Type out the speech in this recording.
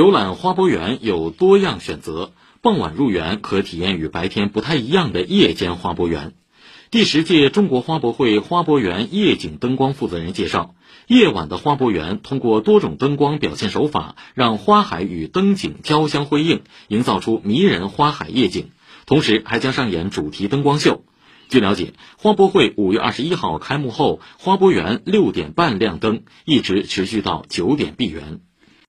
游览花博园有多样选择傍晚入园可体验与白天不太一样的夜间花博园。第十届中国花博会花博园夜景灯光负责人介绍夜晚的花博园通过多种灯光表现手法让花海与灯景交相辉映营造出迷人花海夜景同时还将上演主题灯光秀。据了解花博会五月二十一号开幕后花博园六点半亮灯一直持续到九点闭园。